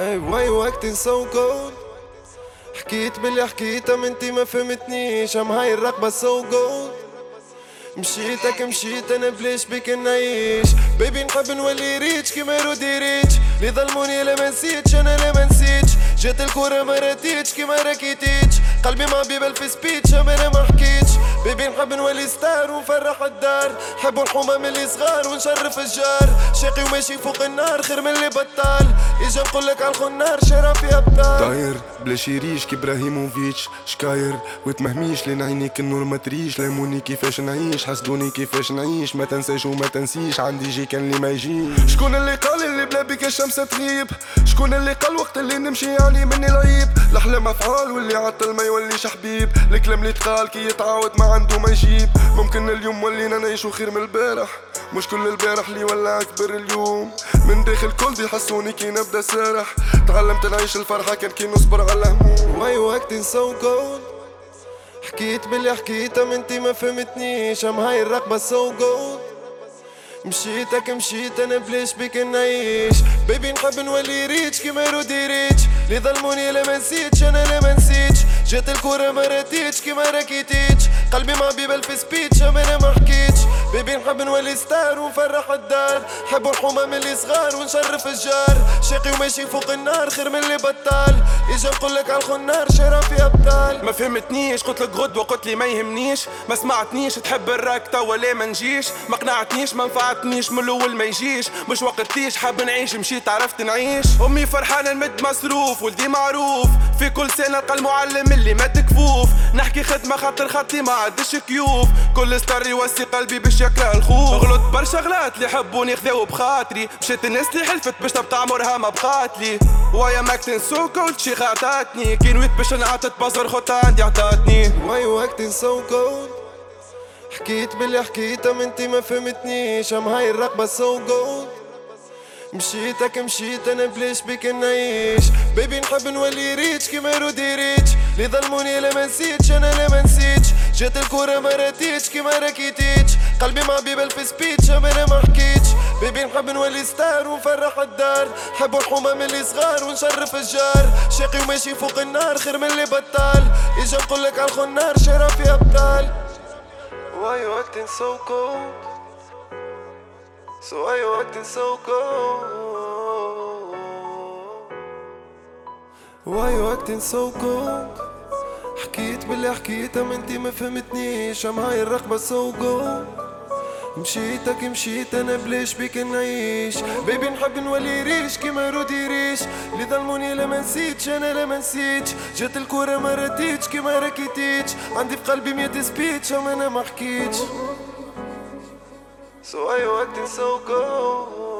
أي واي وقت سو جولد حكيت باللي حكيته من انتي ما فهمتنيش. أم هاي الرقبة سو جولد مشيتك مشيت أنا بليش بك نعيش؟ بيبي نحب نولي ريتش كيما رودي ريتش. لي ظلموني لا ما نسيتش أنا لا ما نسيتش. جات الكورة ما راتيتش كيما راكيتيتش قلبي ما بيبل في سبيتش أنا ما حكيتش. بيبي نحب نولي ستار ونفرح الدار. حبوا الحومة اللي صغار ونشرف الجار. شاقي وماشي فوق النار خير من اللي بطال. اجا نقولك على الخنار شرف يا بطال داير بلا شيريش كي إبراهيموفيتش شكاير. وتمهميش لين عينيك النور ما تريش. ليموني كيفاش نعيش حسدوني كيفاش نعيش. ما تنساش وما تنسيش عندي جي كان اللي ما يجيش. شكون اللي قال اللي بلا بك الشمس تغيب؟ شكون اللي قال وقت اللي نمشي يعني مني العيب؟ الأحلام أفعال واللي عطل ما يوليش حبيب. الكلام اللي تقال كي يتعاود ما عنده ما يجيب. ممكن اليوم ولينا نعيشو خير من البارح. مش كل البارح اللي ولا اكبر اليوم. من داخل كل بيحسوني كي نبدأ سارح تعلمت نعيش الفرحة كان كي نصبر على الهموم واي وقت سو جولد حكيت باللي حكيته من انتي ما فهمتنيش. أم هاي الرقبة سو جولد مشيتك مشيت أنا بليش بك نعيش. بيبي نحب نولي ريتش كيما رودي ريتش اللي ظلموني لا ما نسيتش أنا لا ما نسيتش. جات الكورة ما راتيتش كيما راكيتيتش. قلبي ما بيبل في سبيتش أنا ما حكيتش. بيبي نحب نولي ستار ونفرح الدار. حبوا الحومة من اللي صغار ونشرف الجار. شاقي وماشي فوق النار خير من اللي بطال. اجا نقولك على الخنار شرف يا بطال ما فهمتنيش قلت لك غدوة قلت لي ما يهمنيش. ما سمعتنيش تحب الراكتة ولا ما نجيش؟ ما قنعتنيش ما نفعتنيش من الأول ما يجيش. مش وقتيش حاب نعيش مشيت عرفت نعيش. أمي فرحانة نمد مصروف ولدي معروف. في كل سنة نلقى المعلم اللي مات كفوف نحكي خدمة خاطر خطي ما عادش كيوف. كل ستار يوسي قلبي باش يكره الخوف. غلط برشا غلات اللي حبوني خذاو بخاطري. مشيت الناس اللي حلفت باش تبقى عمرها ما بقاتلي ويا ماكتن سو قلت شي خاطاتني كي نويت باش نعطت بصر خطة عندي عطاتني. واي وقت سو جولد حكيت باللي حكيته من انتي ما فهمتنيش. أم هاي الرقبة سو جولد مشيتك مشيت أنا بليش بك نعيش. بيبي نحب نولي ريتش كيما رودي ريتش. اللي ظلموني لا ما نسيتش أنا لا ما نسيتش. جات الكورة ما راتيتش كيما راكيتيتش. قلبي ما بيبل في سبيتش أنا ما حكيتش. بيبي نحب نولي ستار ونفرح الدار. حبوا الحومة من اللي صغار ونشرف الجار. شاقي وماشي فوق النار خير من اللي بطال. إجا نقولك على الخنار شرف يا بطال. واي وقت سو كولد So why you acting so cold? Why you acting so cold? حكيت باللي حكيته ما انتي ما فهمتنيش. I'm high الرقبة so gold مشيتك مشيت أنا بليش بيك نعيش؟ baby نحب نولي rich كيما Roddy Ricch. اللي ظلموني لا ما نسيتش أنا لا ما نسيتش. جات الكورة ما راتيتش كيما راكيتيتش عندي في قلبي مية speech أما أنا ما حكيتش. So I walked in so cold.